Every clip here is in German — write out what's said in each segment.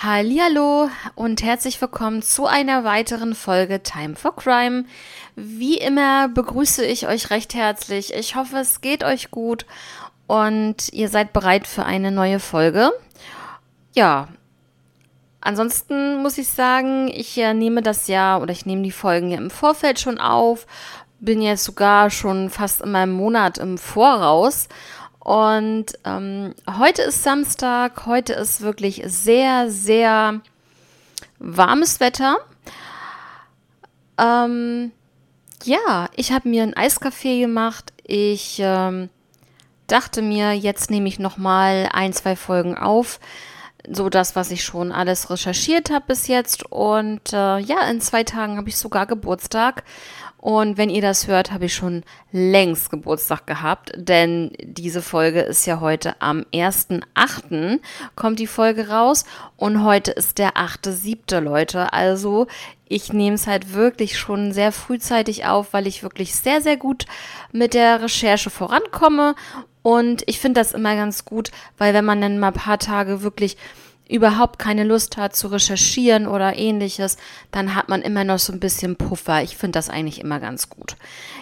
Hallo und herzlich willkommen zu einer weiteren Folge Time for Crime. Wie immer begrüße ich euch recht herzlich. Ich hoffe, es geht euch gut und ihr seid bereit für eine neue Folge. Ja, ansonsten muss ich sagen, ich äh, nehme das ja oder ich nehme die Folgen ja im Vorfeld schon auf, bin jetzt sogar schon fast in meinem Monat im Voraus und ähm, heute ist Samstag, heute ist wirklich sehr, sehr warmes Wetter. Ähm, ja, ich habe mir einen Eiskaffee gemacht. Ich ähm, dachte mir, jetzt nehme ich noch mal ein, zwei Folgen auf. So das, was ich schon alles recherchiert habe bis jetzt. Und äh, ja, in zwei Tagen habe ich sogar Geburtstag. Und wenn ihr das hört, habe ich schon längst Geburtstag gehabt, denn diese Folge ist ja heute am 1.8. kommt die Folge raus und heute ist der 8.7. Leute. Also ich nehme es halt wirklich schon sehr frühzeitig auf, weil ich wirklich sehr, sehr gut mit der Recherche vorankomme. Und ich finde das immer ganz gut, weil wenn man dann mal ein paar Tage wirklich überhaupt keine Lust hat zu recherchieren oder ähnliches, dann hat man immer noch so ein bisschen Puffer. Ich finde das eigentlich immer ganz gut.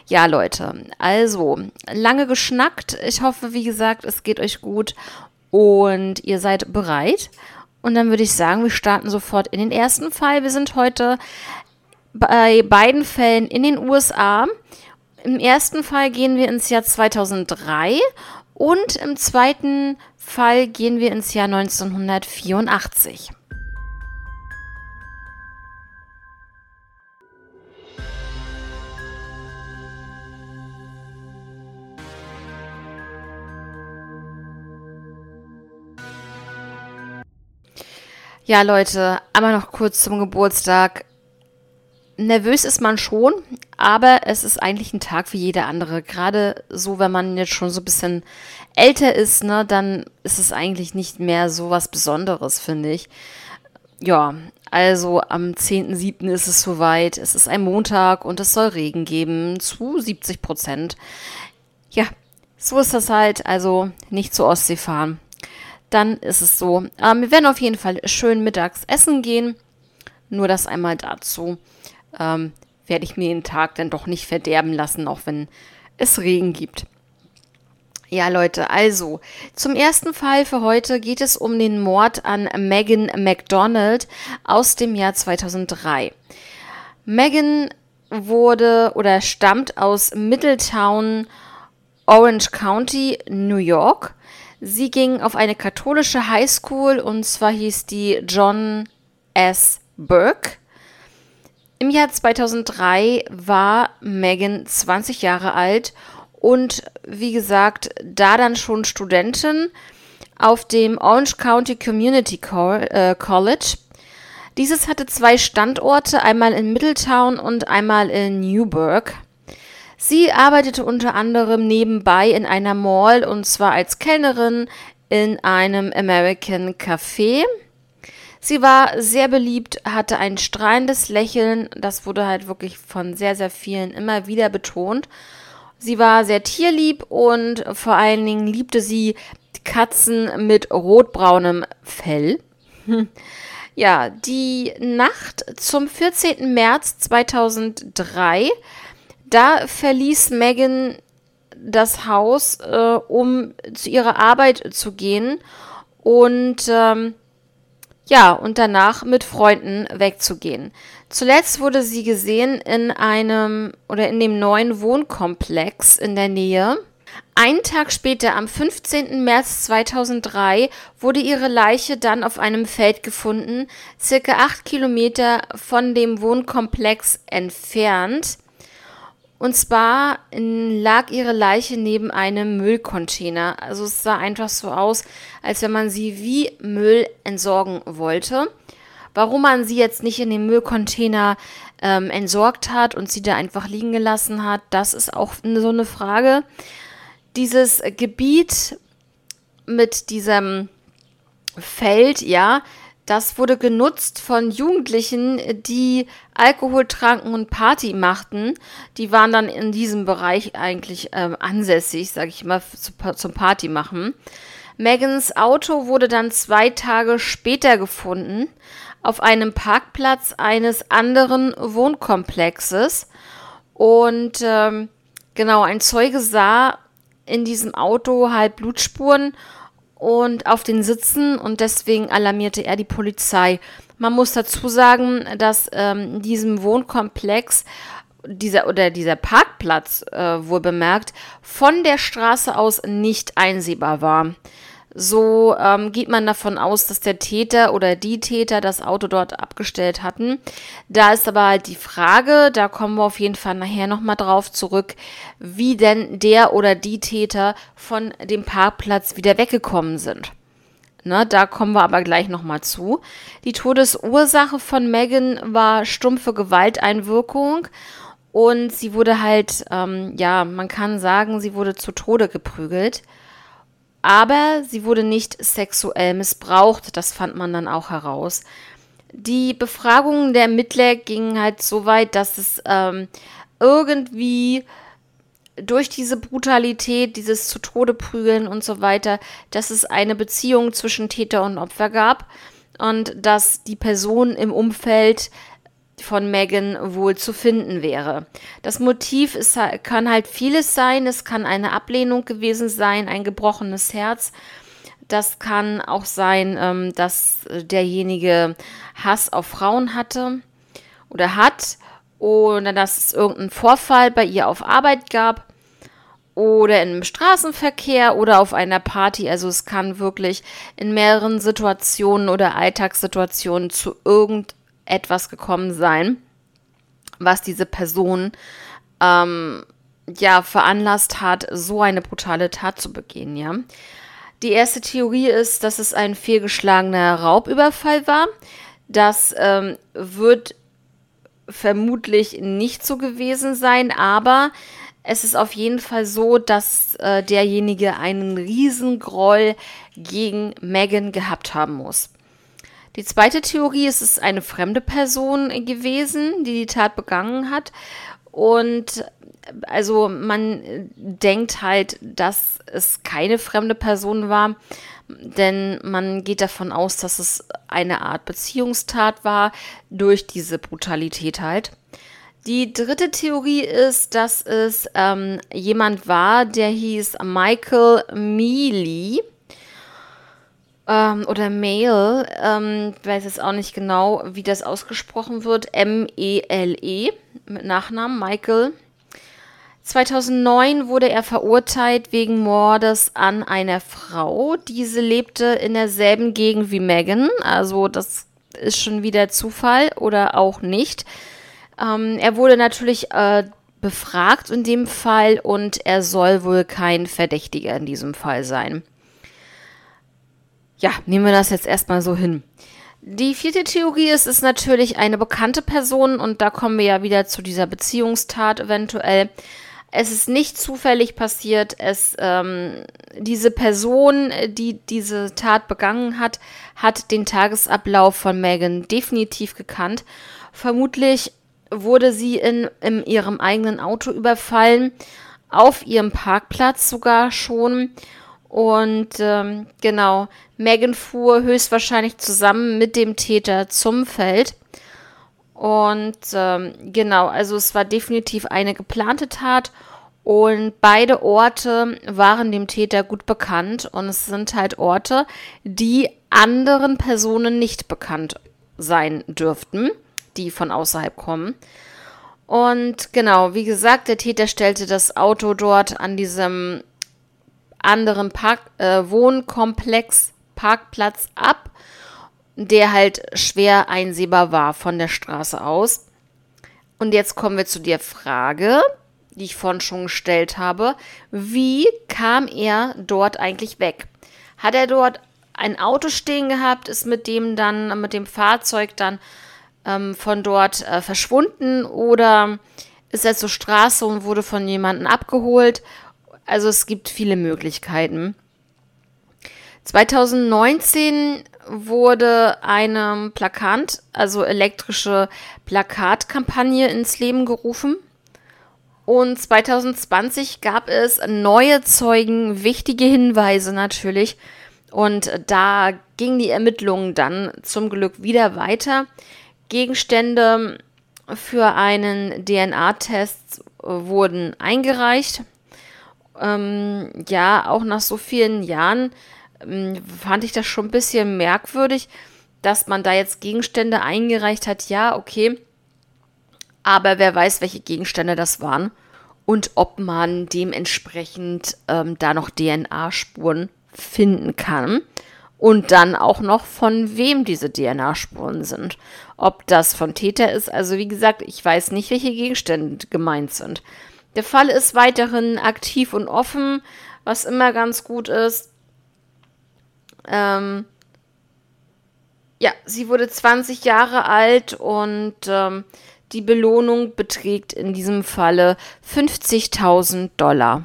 Ja, Leute, also lange geschnackt. Ich hoffe, wie gesagt, es geht euch gut und ihr seid bereit. Und dann würde ich sagen, wir starten sofort in den ersten Fall. Wir sind heute bei beiden Fällen in den USA. Im ersten Fall gehen wir ins Jahr 2003 und im zweiten Fall gehen wir ins Jahr 1984. Ja, Leute, einmal noch kurz zum Geburtstag. Nervös ist man schon, aber es ist eigentlich ein Tag wie jeder andere. Gerade so, wenn man jetzt schon so ein bisschen älter ist, ne, dann ist es eigentlich nicht mehr so was Besonderes, finde ich. Ja, also am 10.7. ist es soweit. Es ist ein Montag und es soll Regen geben zu 70 Prozent. Ja, so ist das halt. Also nicht zur Ostsee fahren. Dann ist es so. Ähm, wir werden auf jeden Fall schön mittags essen gehen. Nur das einmal dazu. Ähm, werde ich mir den Tag dann doch nicht verderben lassen, auch wenn es Regen gibt. Ja, Leute, also zum ersten Fall für heute geht es um den Mord an Megan McDonald aus dem Jahr 2003. Megan wurde oder stammt aus Middletown, Orange County, New York. Sie ging auf eine katholische Highschool und zwar hieß die John S. Burke. Im Jahr 2003 war Megan 20 Jahre alt und wie gesagt, da dann schon Studentin auf dem Orange County Community äh, College. Dieses hatte zwei Standorte, einmal in Middletown und einmal in Newburgh. Sie arbeitete unter anderem nebenbei in einer Mall und zwar als Kellnerin in einem American Café. Sie war sehr beliebt, hatte ein strahlendes Lächeln, das wurde halt wirklich von sehr, sehr vielen immer wieder betont. Sie war sehr tierlieb und vor allen Dingen liebte sie Katzen mit rotbraunem Fell. Ja, die Nacht zum 14. März 2003, da verließ Megan das Haus, äh, um zu ihrer Arbeit zu gehen und ähm, ja, und danach mit Freunden wegzugehen. Zuletzt wurde sie gesehen in einem oder in dem neuen Wohnkomplex in der Nähe. Einen Tag später, am 15. März 2003, wurde ihre Leiche dann auf einem Feld gefunden, circa acht Kilometer von dem Wohnkomplex entfernt. Und zwar lag ihre Leiche neben einem Müllcontainer. Also es sah einfach so aus, als wenn man sie wie Müll entsorgen wollte. Warum man sie jetzt nicht in den Müllcontainer ähm, entsorgt hat und sie da einfach liegen gelassen hat, das ist auch so eine Frage. Dieses Gebiet mit diesem Feld, ja, das wurde genutzt von Jugendlichen, die Alkohol tranken und Party machten. Die waren dann in diesem Bereich eigentlich ähm, ansässig, sag ich mal, zu, zum Party machen. Megans Auto wurde dann zwei Tage später gefunden auf einem Parkplatz eines anderen Wohnkomplexes. Und ähm, genau, ein Zeuge sah in diesem Auto halt Blutspuren und auf den Sitzen und deswegen alarmierte er die Polizei. Man muss dazu sagen, dass ähm, in diesem Wohnkomplex dieser oder dieser Parkplatz äh, wohl bemerkt von der Straße aus nicht einsehbar war. So ähm, geht man davon aus, dass der Täter oder die Täter das Auto dort abgestellt hatten. Da ist aber halt die Frage, da kommen wir auf jeden Fall nachher nochmal drauf zurück, wie denn der oder die Täter von dem Parkplatz wieder weggekommen sind. Ne, da kommen wir aber gleich nochmal zu. Die Todesursache von Megan war stumpfe Gewalteinwirkung und sie wurde halt, ähm, ja, man kann sagen, sie wurde zu Tode geprügelt. Aber sie wurde nicht sexuell missbraucht, das fand man dann auch heraus. Die Befragungen der Ermittler gingen halt so weit, dass es ähm, irgendwie durch diese Brutalität, dieses zu Tode prügeln und so weiter, dass es eine Beziehung zwischen Täter und Opfer gab und dass die Person im Umfeld von Megan wohl zu finden wäre. Das Motiv ist, kann halt vieles sein. Es kann eine Ablehnung gewesen sein, ein gebrochenes Herz. Das kann auch sein, ähm, dass derjenige Hass auf Frauen hatte oder hat oder dass es irgendeinen Vorfall bei ihr auf Arbeit gab oder im Straßenverkehr oder auf einer Party. Also es kann wirklich in mehreren Situationen oder Alltagssituationen zu irgendeinem etwas gekommen sein, was diese Person ähm, ja veranlasst hat, so eine brutale Tat zu begehen, ja. Die erste Theorie ist, dass es ein fehlgeschlagener Raubüberfall war. Das ähm, wird vermutlich nicht so gewesen sein, aber es ist auf jeden Fall so, dass äh, derjenige einen Riesengroll gegen Megan gehabt haben muss. Die zweite Theorie ist, es ist eine fremde Person gewesen, die die Tat begangen hat. Und also man denkt halt, dass es keine fremde Person war, denn man geht davon aus, dass es eine Art Beziehungstat war durch diese Brutalität halt. Die dritte Theorie ist, dass es ähm, jemand war, der hieß Michael Mealy ähm, oder Mail, ähm, weiß jetzt auch nicht genau, wie das ausgesprochen wird, M-E-L-E, -E, mit Nachnamen Michael. 2009 wurde er verurteilt wegen Mordes an einer Frau. Diese lebte in derselben Gegend wie Megan, also das ist schon wieder Zufall oder auch nicht. Ähm, er wurde natürlich äh, befragt in dem Fall und er soll wohl kein Verdächtiger in diesem Fall sein ja, nehmen wir das jetzt erstmal so hin. Die vierte Theorie ist, ist natürlich eine bekannte Person und da kommen wir ja wieder zu dieser Beziehungstat eventuell. Es ist nicht zufällig passiert. Es, ähm, diese Person, die diese Tat begangen hat, hat den Tagesablauf von Megan definitiv gekannt. Vermutlich wurde sie in, in ihrem eigenen Auto überfallen, auf ihrem Parkplatz sogar schon. Und ähm, genau, Megan fuhr höchstwahrscheinlich zusammen mit dem Täter zum Feld. Und ähm, genau, also es war definitiv eine geplante Tat. Und beide Orte waren dem Täter gut bekannt. Und es sind halt Orte, die anderen Personen nicht bekannt sein dürften, die von außerhalb kommen. Und genau, wie gesagt, der Täter stellte das Auto dort an diesem anderen Park, äh, Wohnkomplex Parkplatz ab, der halt schwer einsehbar war von der Straße aus. Und jetzt kommen wir zu der Frage, die ich vorhin schon gestellt habe. Wie kam er dort eigentlich weg? Hat er dort ein Auto stehen gehabt, ist mit dem dann, mit dem Fahrzeug dann ähm, von dort äh, verschwunden oder ist er zur Straße und wurde von jemandem abgeholt? Also es gibt viele Möglichkeiten. 2019 wurde eine Plakat, also elektrische Plakatkampagne ins Leben gerufen. Und 2020 gab es neue Zeugen, wichtige Hinweise natürlich, Und da gingen die Ermittlungen dann zum Glück wieder weiter. Gegenstände für einen DNA-Test wurden eingereicht. Ähm, ja, auch nach so vielen Jahren ähm, fand ich das schon ein bisschen merkwürdig, dass man da jetzt Gegenstände eingereicht hat. Ja, okay. Aber wer weiß, welche Gegenstände das waren und ob man dementsprechend ähm, da noch DNA-Spuren finden kann und dann auch noch von wem diese DNA-Spuren sind. Ob das von Täter ist, also wie gesagt, ich weiß nicht, welche Gegenstände gemeint sind. Der Fall ist weiterhin aktiv und offen, was immer ganz gut ist. Ähm, ja, sie wurde 20 Jahre alt und ähm, die Belohnung beträgt in diesem Falle 50.000 Dollar.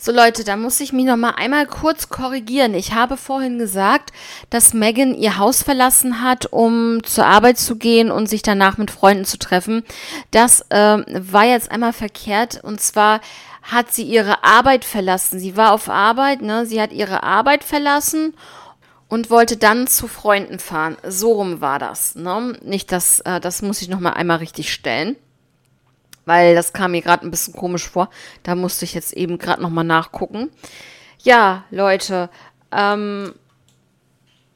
So Leute, da muss ich mich noch mal einmal kurz korrigieren. Ich habe vorhin gesagt, dass Megan ihr Haus verlassen hat, um zur Arbeit zu gehen und sich danach mit Freunden zu treffen. Das äh, war jetzt einmal verkehrt und zwar hat sie ihre Arbeit verlassen. Sie war auf Arbeit, ne? Sie hat ihre Arbeit verlassen und wollte dann zu Freunden fahren. So rum war das. Ne? Nicht, dass äh, das muss ich noch mal einmal richtig stellen weil das kam mir gerade ein bisschen komisch vor. Da musste ich jetzt eben gerade nochmal nachgucken. Ja, Leute, ähm,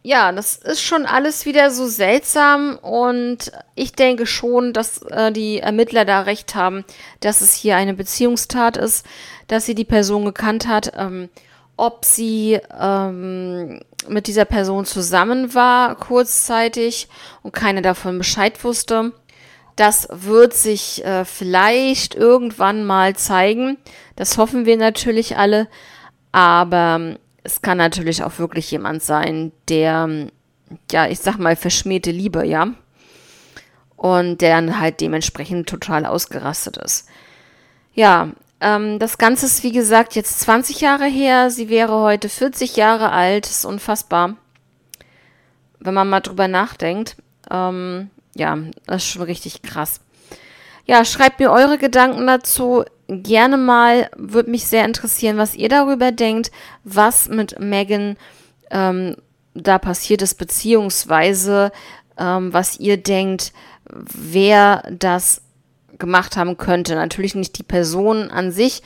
ja, das ist schon alles wieder so seltsam und ich denke schon, dass äh, die Ermittler da recht haben, dass es hier eine Beziehungstat ist, dass sie die Person gekannt hat. Ähm, ob sie ähm, mit dieser Person zusammen war kurzzeitig und keiner davon Bescheid wusste. Das wird sich äh, vielleicht irgendwann mal zeigen. Das hoffen wir natürlich alle. Aber ähm, es kann natürlich auch wirklich jemand sein, der, ja, ich sag mal, verschmähte Liebe, ja. Und der dann halt dementsprechend total ausgerastet ist. Ja, ähm, das Ganze ist wie gesagt jetzt 20 Jahre her. Sie wäre heute 40 Jahre alt. Ist unfassbar. Wenn man mal drüber nachdenkt. Ähm, ja, das ist schon richtig krass. Ja, schreibt mir eure Gedanken dazu gerne mal. Würde mich sehr interessieren, was ihr darüber denkt, was mit Megan ähm, da passiert ist, beziehungsweise ähm, was ihr denkt, wer das gemacht haben könnte. Natürlich nicht die Person an sich,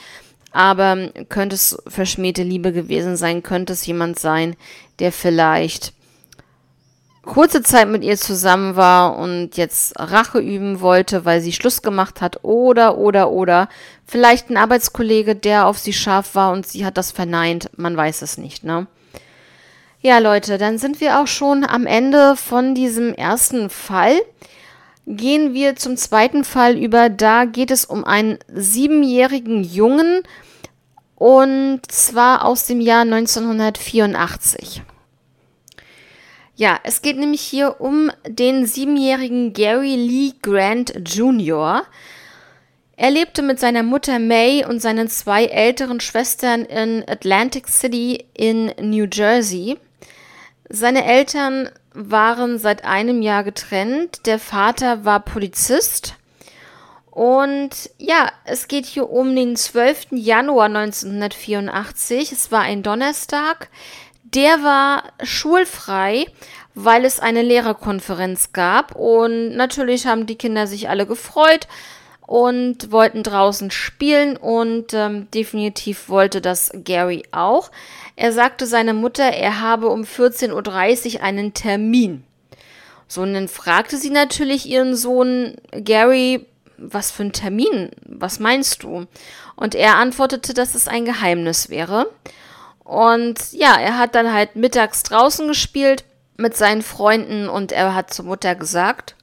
aber könnte es verschmähte Liebe gewesen sein, könnte es jemand sein, der vielleicht kurze Zeit mit ihr zusammen war und jetzt Rache üben wollte, weil sie Schluss gemacht hat oder oder oder vielleicht ein Arbeitskollege, der auf sie scharf war und sie hat das verneint, man weiß es nicht, ne? Ja, Leute, dann sind wir auch schon am Ende von diesem ersten Fall. Gehen wir zum zweiten Fall über. Da geht es um einen siebenjährigen Jungen und zwar aus dem Jahr 1984. Ja, es geht nämlich hier um den siebenjährigen Gary Lee Grant Jr. Er lebte mit seiner Mutter May und seinen zwei älteren Schwestern in Atlantic City in New Jersey. Seine Eltern waren seit einem Jahr getrennt. Der Vater war Polizist. Und ja, es geht hier um den 12. Januar 1984. Es war ein Donnerstag der war schulfrei, weil es eine Lehrerkonferenz gab. Und natürlich haben die Kinder sich alle gefreut und wollten draußen spielen und ähm, definitiv wollte das Gary auch. Er sagte seiner Mutter, er habe um 14.30 Uhr einen Termin. So, und dann fragte sie natürlich ihren Sohn Gary, was für ein Termin? Was meinst du? Und er antwortete, dass es ein Geheimnis wäre. Und ja, er hat dann halt mittags draußen gespielt mit seinen Freunden und er hat zur Mutter gesagt,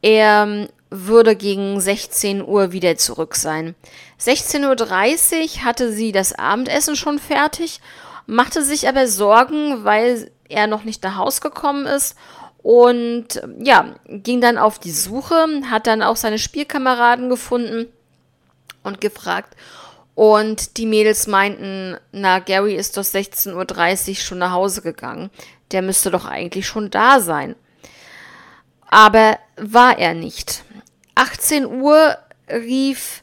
er ähm, würde gegen 16 Uhr wieder zurück sein. 16.30 Uhr hatte sie das Abendessen schon fertig, machte sich aber Sorgen, weil er noch nicht nach Haus gekommen ist und ja, ging dann auf die Suche, hat dann auch seine Spielkameraden gefunden und gefragt, und die Mädels meinten, na, Gary ist doch 16.30 Uhr schon nach Hause gegangen. Der müsste doch eigentlich schon da sein. Aber war er nicht. 18 Uhr rief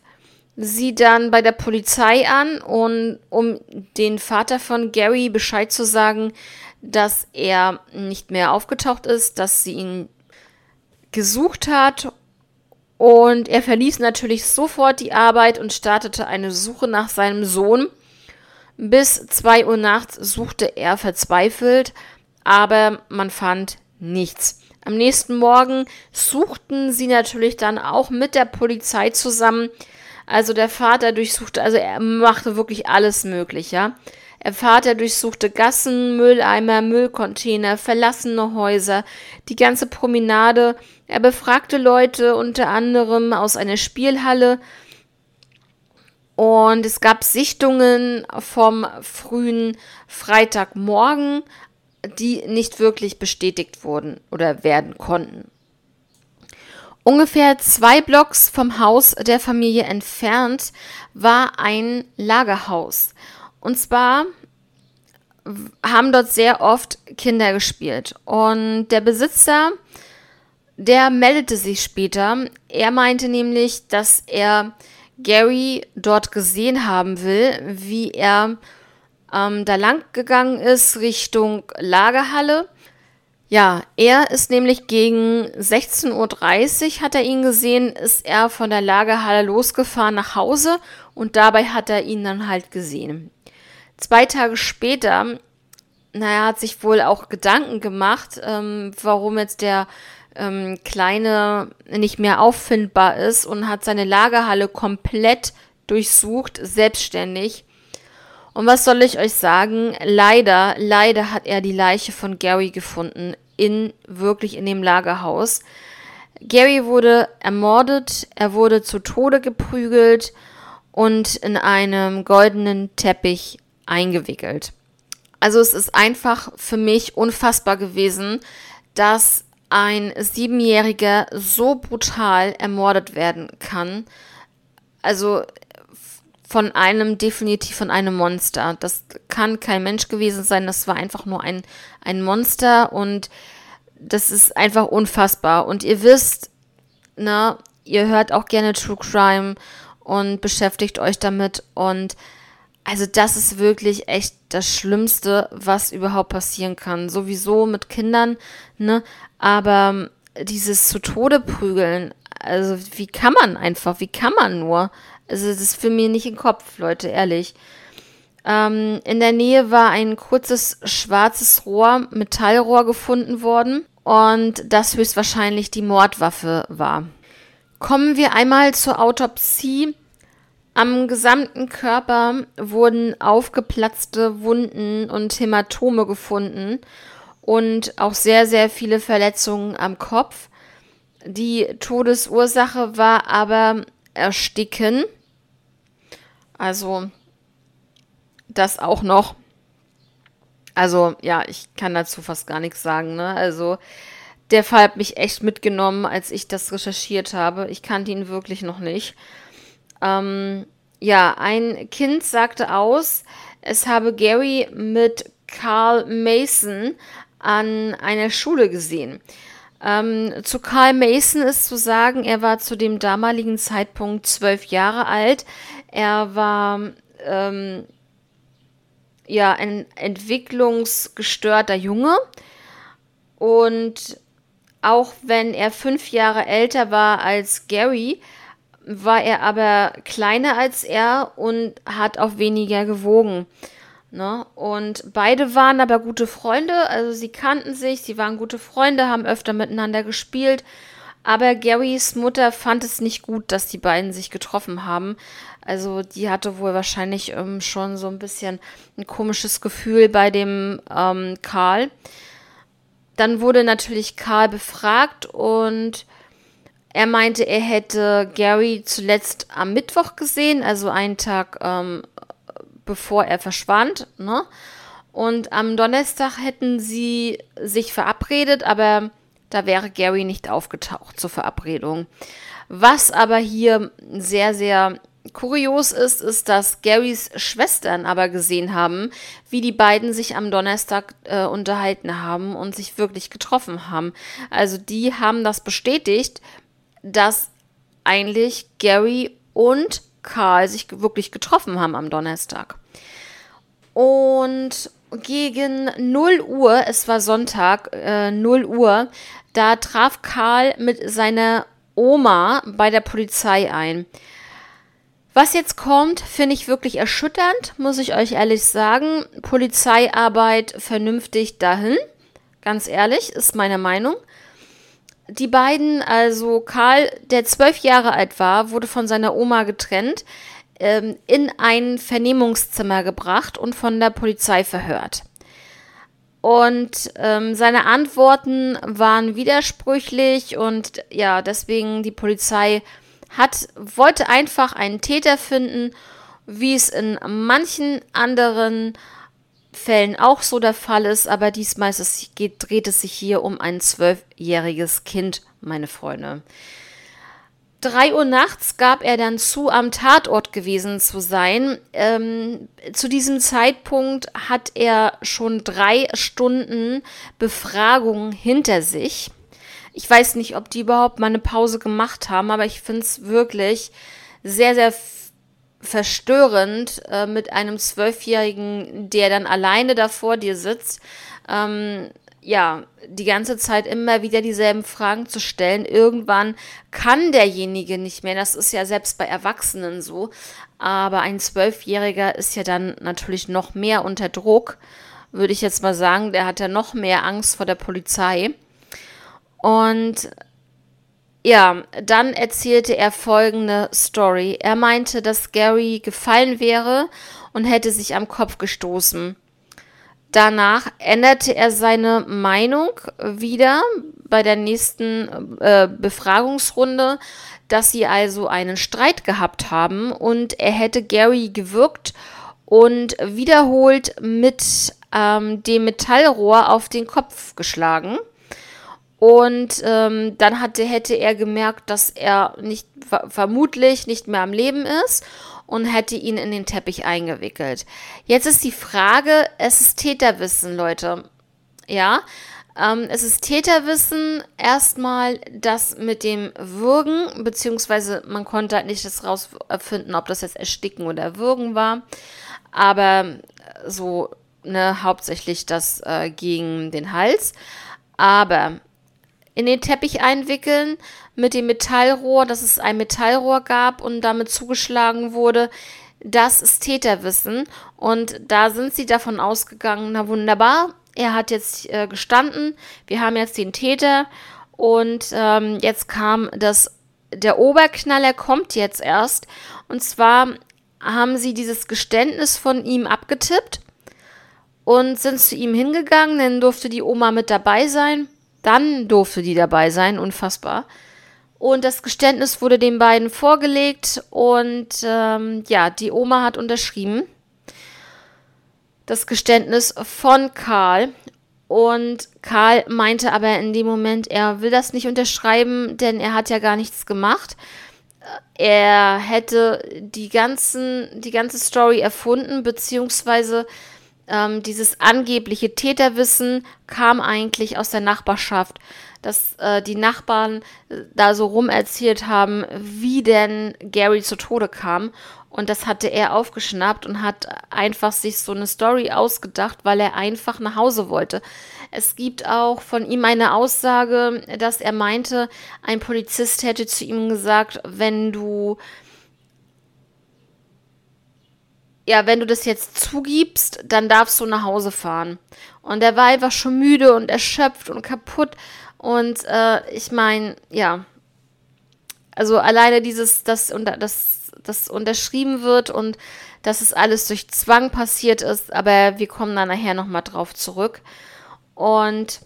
sie dann bei der Polizei an und um den Vater von Gary Bescheid zu sagen, dass er nicht mehr aufgetaucht ist, dass sie ihn gesucht hat und er verließ natürlich sofort die Arbeit und startete eine Suche nach seinem Sohn. Bis 2 Uhr nachts suchte er verzweifelt, aber man fand nichts. Am nächsten Morgen suchten sie natürlich dann auch mit der Polizei zusammen. Also der Vater durchsuchte, also er machte wirklich alles möglich, ja. Vater durchsuchte Gassen, Mülleimer, Müllcontainer, verlassene Häuser, die ganze Promenade. Er befragte Leute unter anderem aus einer Spielhalle. Und es gab Sichtungen vom frühen Freitagmorgen, die nicht wirklich bestätigt wurden oder werden konnten. Ungefähr zwei Blocks vom Haus der Familie entfernt war ein Lagerhaus. Und zwar haben dort sehr oft Kinder gespielt. Und der Besitzer, der meldete sich später. Er meinte nämlich, dass er Gary dort gesehen haben will, wie er ähm, da lang gegangen ist Richtung Lagerhalle. Ja, er ist nämlich gegen 16.30 Uhr, hat er ihn gesehen, ist er von der Lagerhalle losgefahren nach Hause und dabei hat er ihn dann halt gesehen. Zwei Tage später, naja, hat sich wohl auch Gedanken gemacht, ähm, warum jetzt der ähm, Kleine nicht mehr auffindbar ist und hat seine Lagerhalle komplett durchsucht, selbstständig. Und was soll ich euch sagen? Leider, leider hat er die Leiche von Gary gefunden, in, wirklich in dem Lagerhaus. Gary wurde ermordet, er wurde zu Tode geprügelt und in einem goldenen Teppich eingewickelt. Also es ist einfach für mich unfassbar gewesen, dass ein Siebenjähriger so brutal ermordet werden kann. Also von einem, definitiv von einem Monster. Das kann kein Mensch gewesen sein, das war einfach nur ein, ein Monster und das ist einfach unfassbar. Und ihr wisst, ne, ihr hört auch gerne True Crime und beschäftigt euch damit und also das ist wirklich echt das Schlimmste, was überhaupt passieren kann. Sowieso mit Kindern, ne? Aber dieses zu Tode prügeln, also wie kann man einfach, wie kann man nur? Also das ist für mich nicht im Kopf, Leute, ehrlich. Ähm, in der Nähe war ein kurzes schwarzes Rohr, Metallrohr gefunden worden und das höchstwahrscheinlich die Mordwaffe war. Kommen wir einmal zur Autopsie. Am gesamten Körper wurden aufgeplatzte Wunden und Hämatome gefunden und auch sehr, sehr viele Verletzungen am Kopf. Die Todesursache war aber Ersticken. Also das auch noch. Also ja, ich kann dazu fast gar nichts sagen. Ne? Also der Fall hat mich echt mitgenommen, als ich das recherchiert habe. Ich kannte ihn wirklich noch nicht. Ähm, ja, ein Kind sagte aus, es habe Gary mit Carl Mason an einer Schule gesehen. Ähm, zu Carl Mason ist zu sagen, er war zu dem damaligen Zeitpunkt zwölf Jahre alt. Er war ähm, ja ein entwicklungsgestörter Junge und auch wenn er fünf Jahre älter war als Gary, war er aber kleiner als er und hat auch weniger gewogen. Ne? Und beide waren aber gute Freunde, also sie kannten sich, sie waren gute Freunde, haben öfter miteinander gespielt. Aber Garys Mutter fand es nicht gut, dass die beiden sich getroffen haben. Also die hatte wohl wahrscheinlich ähm, schon so ein bisschen ein komisches Gefühl bei dem ähm, Karl. Dann wurde natürlich Karl befragt und er meinte, er hätte Gary zuletzt am Mittwoch gesehen, also einen Tag ähm, bevor er verschwand. Ne? Und am Donnerstag hätten sie sich verabredet, aber da wäre Gary nicht aufgetaucht zur Verabredung. Was aber hier sehr, sehr kurios ist, ist, dass Garys Schwestern aber gesehen haben, wie die beiden sich am Donnerstag äh, unterhalten haben und sich wirklich getroffen haben. Also die haben das bestätigt, dass eigentlich Gary und Karl sich wirklich getroffen haben am Donnerstag. Und gegen 0 Uhr, es war Sonntag, äh, 0 Uhr, da traf Karl mit seiner Oma bei der Polizei ein. Was jetzt kommt, finde ich wirklich erschütternd, muss ich euch ehrlich sagen. Polizeiarbeit vernünftig dahin. Ganz ehrlich, ist meine Meinung. Die beiden, also Karl, der zwölf Jahre alt war, wurde von seiner Oma getrennt, ähm, in ein Vernehmungszimmer gebracht und von der Polizei verhört. Und ähm, seine Antworten waren widersprüchlich und ja, deswegen die Polizei hat, wollte einfach einen Täter finden, wie es in manchen anderen Fällen auch so der Fall ist, aber diesmal es, geht, dreht es sich hier um ein zwölfjähriges Kind, meine Freunde. Drei Uhr nachts gab er dann zu, am Tatort gewesen zu sein. Ähm, zu diesem Zeitpunkt hat er schon drei Stunden Befragung hinter sich. Ich weiß nicht, ob die überhaupt mal eine Pause gemacht haben, aber ich finde es wirklich sehr, sehr verstörend äh, mit einem Zwölfjährigen, der dann alleine da vor dir sitzt. Ähm, ja, die ganze Zeit immer wieder dieselben Fragen zu stellen. Irgendwann kann derjenige nicht mehr. Das ist ja selbst bei Erwachsenen so. Aber ein Zwölfjähriger ist ja dann natürlich noch mehr unter Druck, würde ich jetzt mal sagen. Der hat ja noch mehr Angst vor der Polizei. Und ja, dann erzählte er folgende Story. Er meinte, dass Gary gefallen wäre und hätte sich am Kopf gestoßen. Danach änderte er seine Meinung wieder bei der nächsten äh, Befragungsrunde, dass sie also einen Streit gehabt haben und er hätte Gary gewürgt und wiederholt mit ähm, dem Metallrohr auf den Kopf geschlagen. Und ähm, dann hatte, hätte er gemerkt, dass er nicht vermutlich nicht mehr am Leben ist und hätte ihn in den Teppich eingewickelt. Jetzt ist die Frage, es ist Täterwissen, Leute. Ja, ähm, es ist Täterwissen erstmal das mit dem Würgen, beziehungsweise man konnte halt nicht das rausfinden, ob das jetzt Ersticken oder Würgen war. Aber so, ne, hauptsächlich das äh, gegen den Hals. Aber in den Teppich einwickeln mit dem Metallrohr, dass es ein Metallrohr gab und damit zugeschlagen wurde. Das ist Täterwissen. Und da sind sie davon ausgegangen, na wunderbar, er hat jetzt äh, gestanden, wir haben jetzt den Täter und ähm, jetzt kam das, der Oberknaller kommt jetzt erst. Und zwar haben sie dieses Geständnis von ihm abgetippt und sind zu ihm hingegangen, dann durfte die Oma mit dabei sein. Dann durfte die dabei sein, unfassbar. Und das Geständnis wurde den beiden vorgelegt und ähm, ja, die Oma hat unterschrieben. Das Geständnis von Karl. Und Karl meinte aber in dem Moment, er will das nicht unterschreiben, denn er hat ja gar nichts gemacht. Er hätte die, ganzen, die ganze Story erfunden, beziehungsweise ähm, dieses angebliche Täterwissen kam eigentlich aus der Nachbarschaft, dass äh, die Nachbarn äh, da so rum erzählt haben, wie denn Gary zu Tode kam. Und das hatte er aufgeschnappt und hat einfach sich so eine Story ausgedacht, weil er einfach nach Hause wollte. Es gibt auch von ihm eine Aussage, dass er meinte, ein Polizist hätte zu ihm gesagt, wenn du ja, wenn du das jetzt zugibst, dann darfst du nach Hause fahren. Und er war einfach schon müde und erschöpft und kaputt. Und äh, ich meine, ja, also alleine dieses, dass, unter, dass das unterschrieben wird und dass es alles durch Zwang passiert ist, aber wir kommen da nachher nochmal drauf zurück. Und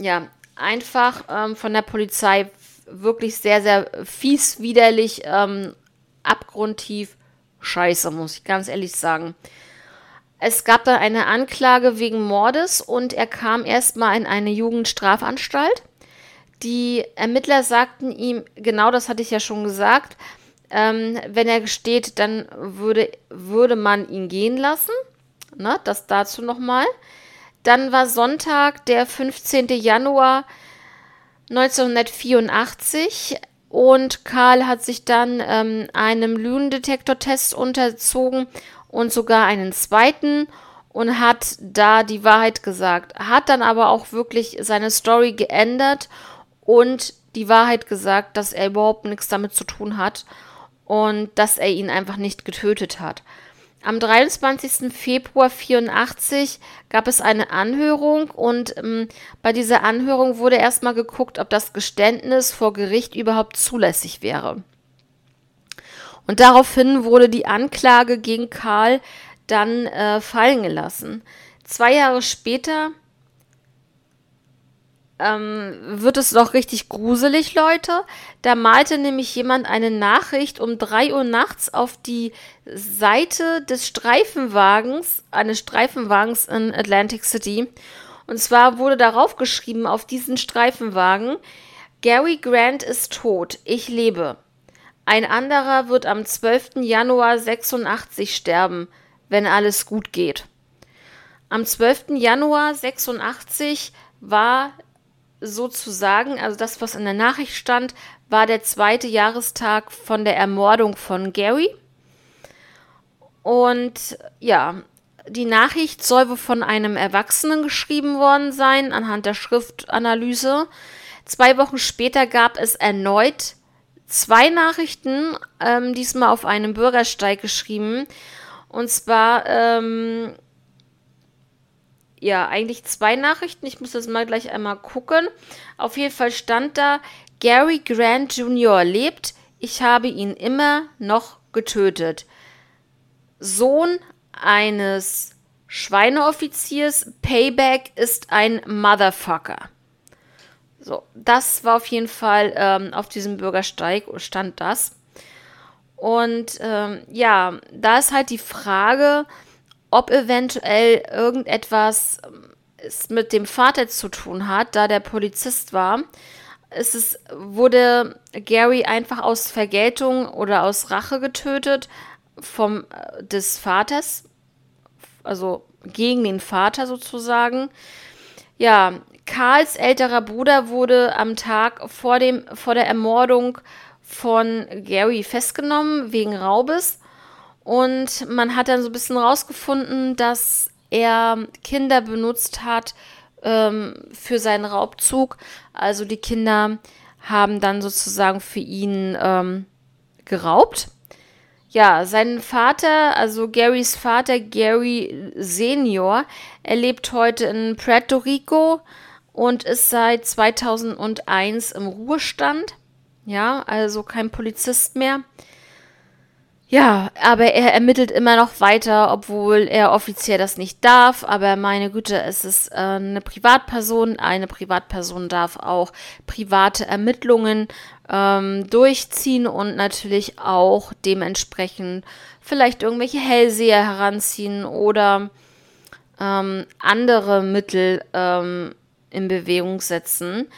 ja, einfach ähm, von der Polizei wirklich sehr, sehr fies, widerlich, ähm, abgrundtief scheiße, muss ich ganz ehrlich sagen. Es gab dann eine Anklage wegen Mordes und er kam erstmal in eine Jugendstrafanstalt. Die Ermittler sagten ihm, genau das hatte ich ja schon gesagt, ähm, wenn er gesteht, dann würde, würde man ihn gehen lassen. Ne, das dazu nochmal. Dann war Sonntag, der 15. Januar 1984 und Karl hat sich dann ähm, einem Lügendetektor-Test unterzogen und sogar einen zweiten und hat da die Wahrheit gesagt. Hat dann aber auch wirklich seine Story geändert und die Wahrheit gesagt, dass er überhaupt nichts damit zu tun hat und dass er ihn einfach nicht getötet hat. Am 23. Februar 84 gab es eine Anhörung und ähm, bei dieser Anhörung wurde erstmal geguckt, ob das Geständnis vor Gericht überhaupt zulässig wäre. Und daraufhin wurde die Anklage gegen Karl dann äh, fallen gelassen. Zwei Jahre später ähm, wird es doch richtig gruselig, Leute. Da malte nämlich jemand eine Nachricht um 3 Uhr nachts auf die Seite des Streifenwagens, eines Streifenwagens in Atlantic City. Und zwar wurde darauf geschrieben, auf diesen Streifenwagen, Gary Grant ist tot, ich lebe. Ein anderer wird am 12. Januar 86 sterben, wenn alles gut geht. Am 12. Januar 86 war sozusagen, also das, was in der Nachricht stand, war der zweite Jahrestag von der Ermordung von Gary. Und ja, die Nachricht soll wohl von einem Erwachsenen geschrieben worden sein, anhand der Schriftanalyse. Zwei Wochen später gab es erneut zwei Nachrichten, ähm, diesmal auf einem Bürgersteig geschrieben. Und zwar ähm, ja, eigentlich zwei Nachrichten. Ich muss das mal gleich einmal gucken. Auf jeden Fall stand da, Gary Grant Jr. lebt. Ich habe ihn immer noch getötet. Sohn eines Schweineoffiziers. Payback ist ein Motherfucker. So, das war auf jeden Fall ähm, auf diesem Bürgersteig stand das. Und ähm, ja, da ist halt die Frage, ob eventuell irgendetwas ähm, mit dem Vater zu tun hat, da der Polizist war. Es wurde Gary einfach aus Vergeltung oder aus Rache getötet vom äh, des Vaters, also gegen den Vater sozusagen. Ja, Karls älterer Bruder wurde am Tag vor dem vor der Ermordung von Gary festgenommen wegen Raubes und man hat dann so ein bisschen rausgefunden, dass er Kinder benutzt hat ähm, für seinen Raubzug. Also die Kinder haben dann sozusagen für ihn ähm, geraubt. Ja, sein Vater, also Garys Vater, Gary Senior, er lebt heute in Puerto Rico und ist seit 2001 im Ruhestand. Ja, also kein Polizist mehr. Ja, aber er ermittelt immer noch weiter, obwohl er offiziell das nicht darf. Aber meine Güte, es ist äh, eine Privatperson. Eine Privatperson darf auch private Ermittlungen ähm, durchziehen und natürlich auch dementsprechend vielleicht irgendwelche Hellseher heranziehen oder ähm, andere Mittel ähm, in Bewegung setzen.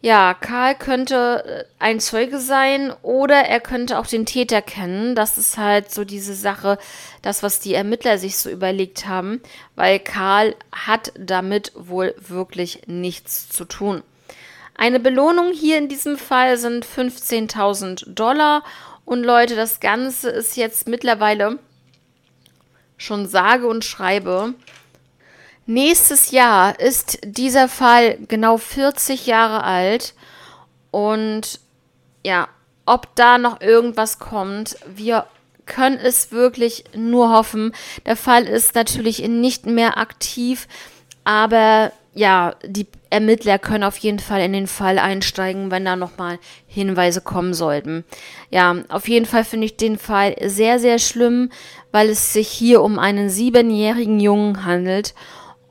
Ja, Karl könnte äh, ein Zeuge sein oder er könnte auch den Täter kennen. Das ist halt so diese Sache, das, was die Ermittler sich so überlegt haben, weil Karl hat damit wohl wirklich nichts zu tun. Eine Belohnung hier in diesem Fall sind 15.000 Dollar und Leute, das Ganze ist jetzt mittlerweile schon sage und schreibe Nächstes Jahr ist dieser Fall genau 40 Jahre alt und ja, ob da noch irgendwas kommt, wir können es wirklich nur hoffen. Der Fall ist natürlich nicht mehr aktiv, aber ja, die Ermittler können auf jeden Fall in den Fall einsteigen, wenn da nochmal Hinweise kommen sollten. Ja, auf jeden Fall finde ich den Fall sehr, sehr schlimm, weil es sich hier um einen siebenjährigen Jungen handelt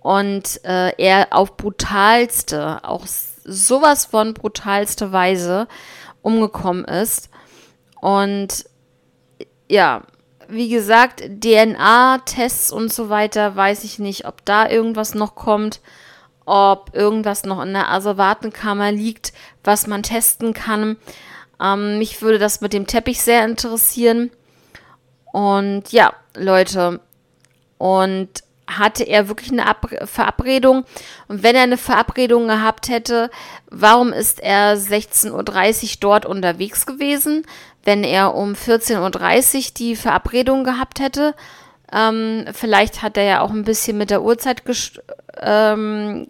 und äh, er auf brutalste, auch sowas von brutalste Weise umgekommen ist. Und ja, wie gesagt, DNA-Tests und so weiter, weiß ich nicht, ob da irgendwas noch kommt, ob irgendwas noch in der Asservatenkammer liegt, was man testen kann. Ähm, mich würde das mit dem Teppich sehr interessieren. Und ja, Leute, und hatte er wirklich eine Ab Verabredung? Und wenn er eine Verabredung gehabt hätte, warum ist er 16.30 Uhr dort unterwegs gewesen? Wenn er um 14.30 Uhr die Verabredung gehabt hätte, ähm, vielleicht hat er ja auch ein bisschen mit der Uhrzeit ähm,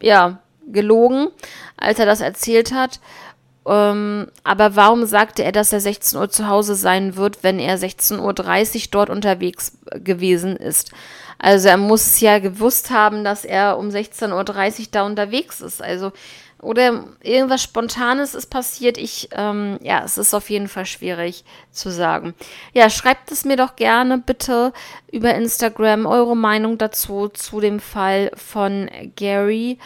ja, gelogen, als er das erzählt hat. Ähm, aber warum sagte er, dass er 16 Uhr zu Hause sein wird, wenn er 16.30 Uhr dort unterwegs gewesen ist? Also er muss ja gewusst haben, dass er um 16.30 Uhr da unterwegs ist. Also oder irgendwas Spontanes ist passiert. Ich, ähm, ja, es ist auf jeden Fall schwierig zu sagen. Ja, schreibt es mir doch gerne bitte über Instagram eure Meinung dazu, zu dem Fall von Gary.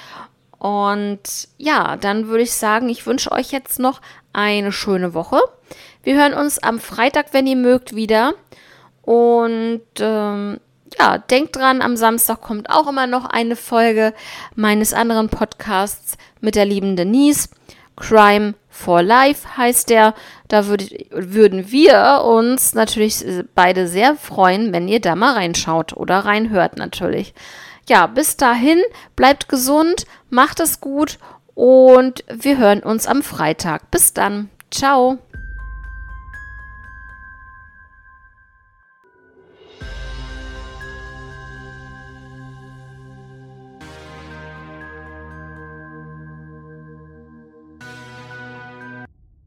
Und ja, dann würde ich sagen, ich wünsche euch jetzt noch eine schöne Woche. Wir hören uns am Freitag, wenn ihr mögt, wieder. Und ähm, ja, denkt dran, am Samstag kommt auch immer noch eine Folge meines anderen Podcasts mit der lieben Denise. Crime for Life heißt der. Da würd, würden wir uns natürlich beide sehr freuen, wenn ihr da mal reinschaut oder reinhört natürlich. Ja, bis dahin, bleibt gesund, macht es gut und wir hören uns am Freitag. Bis dann. Ciao.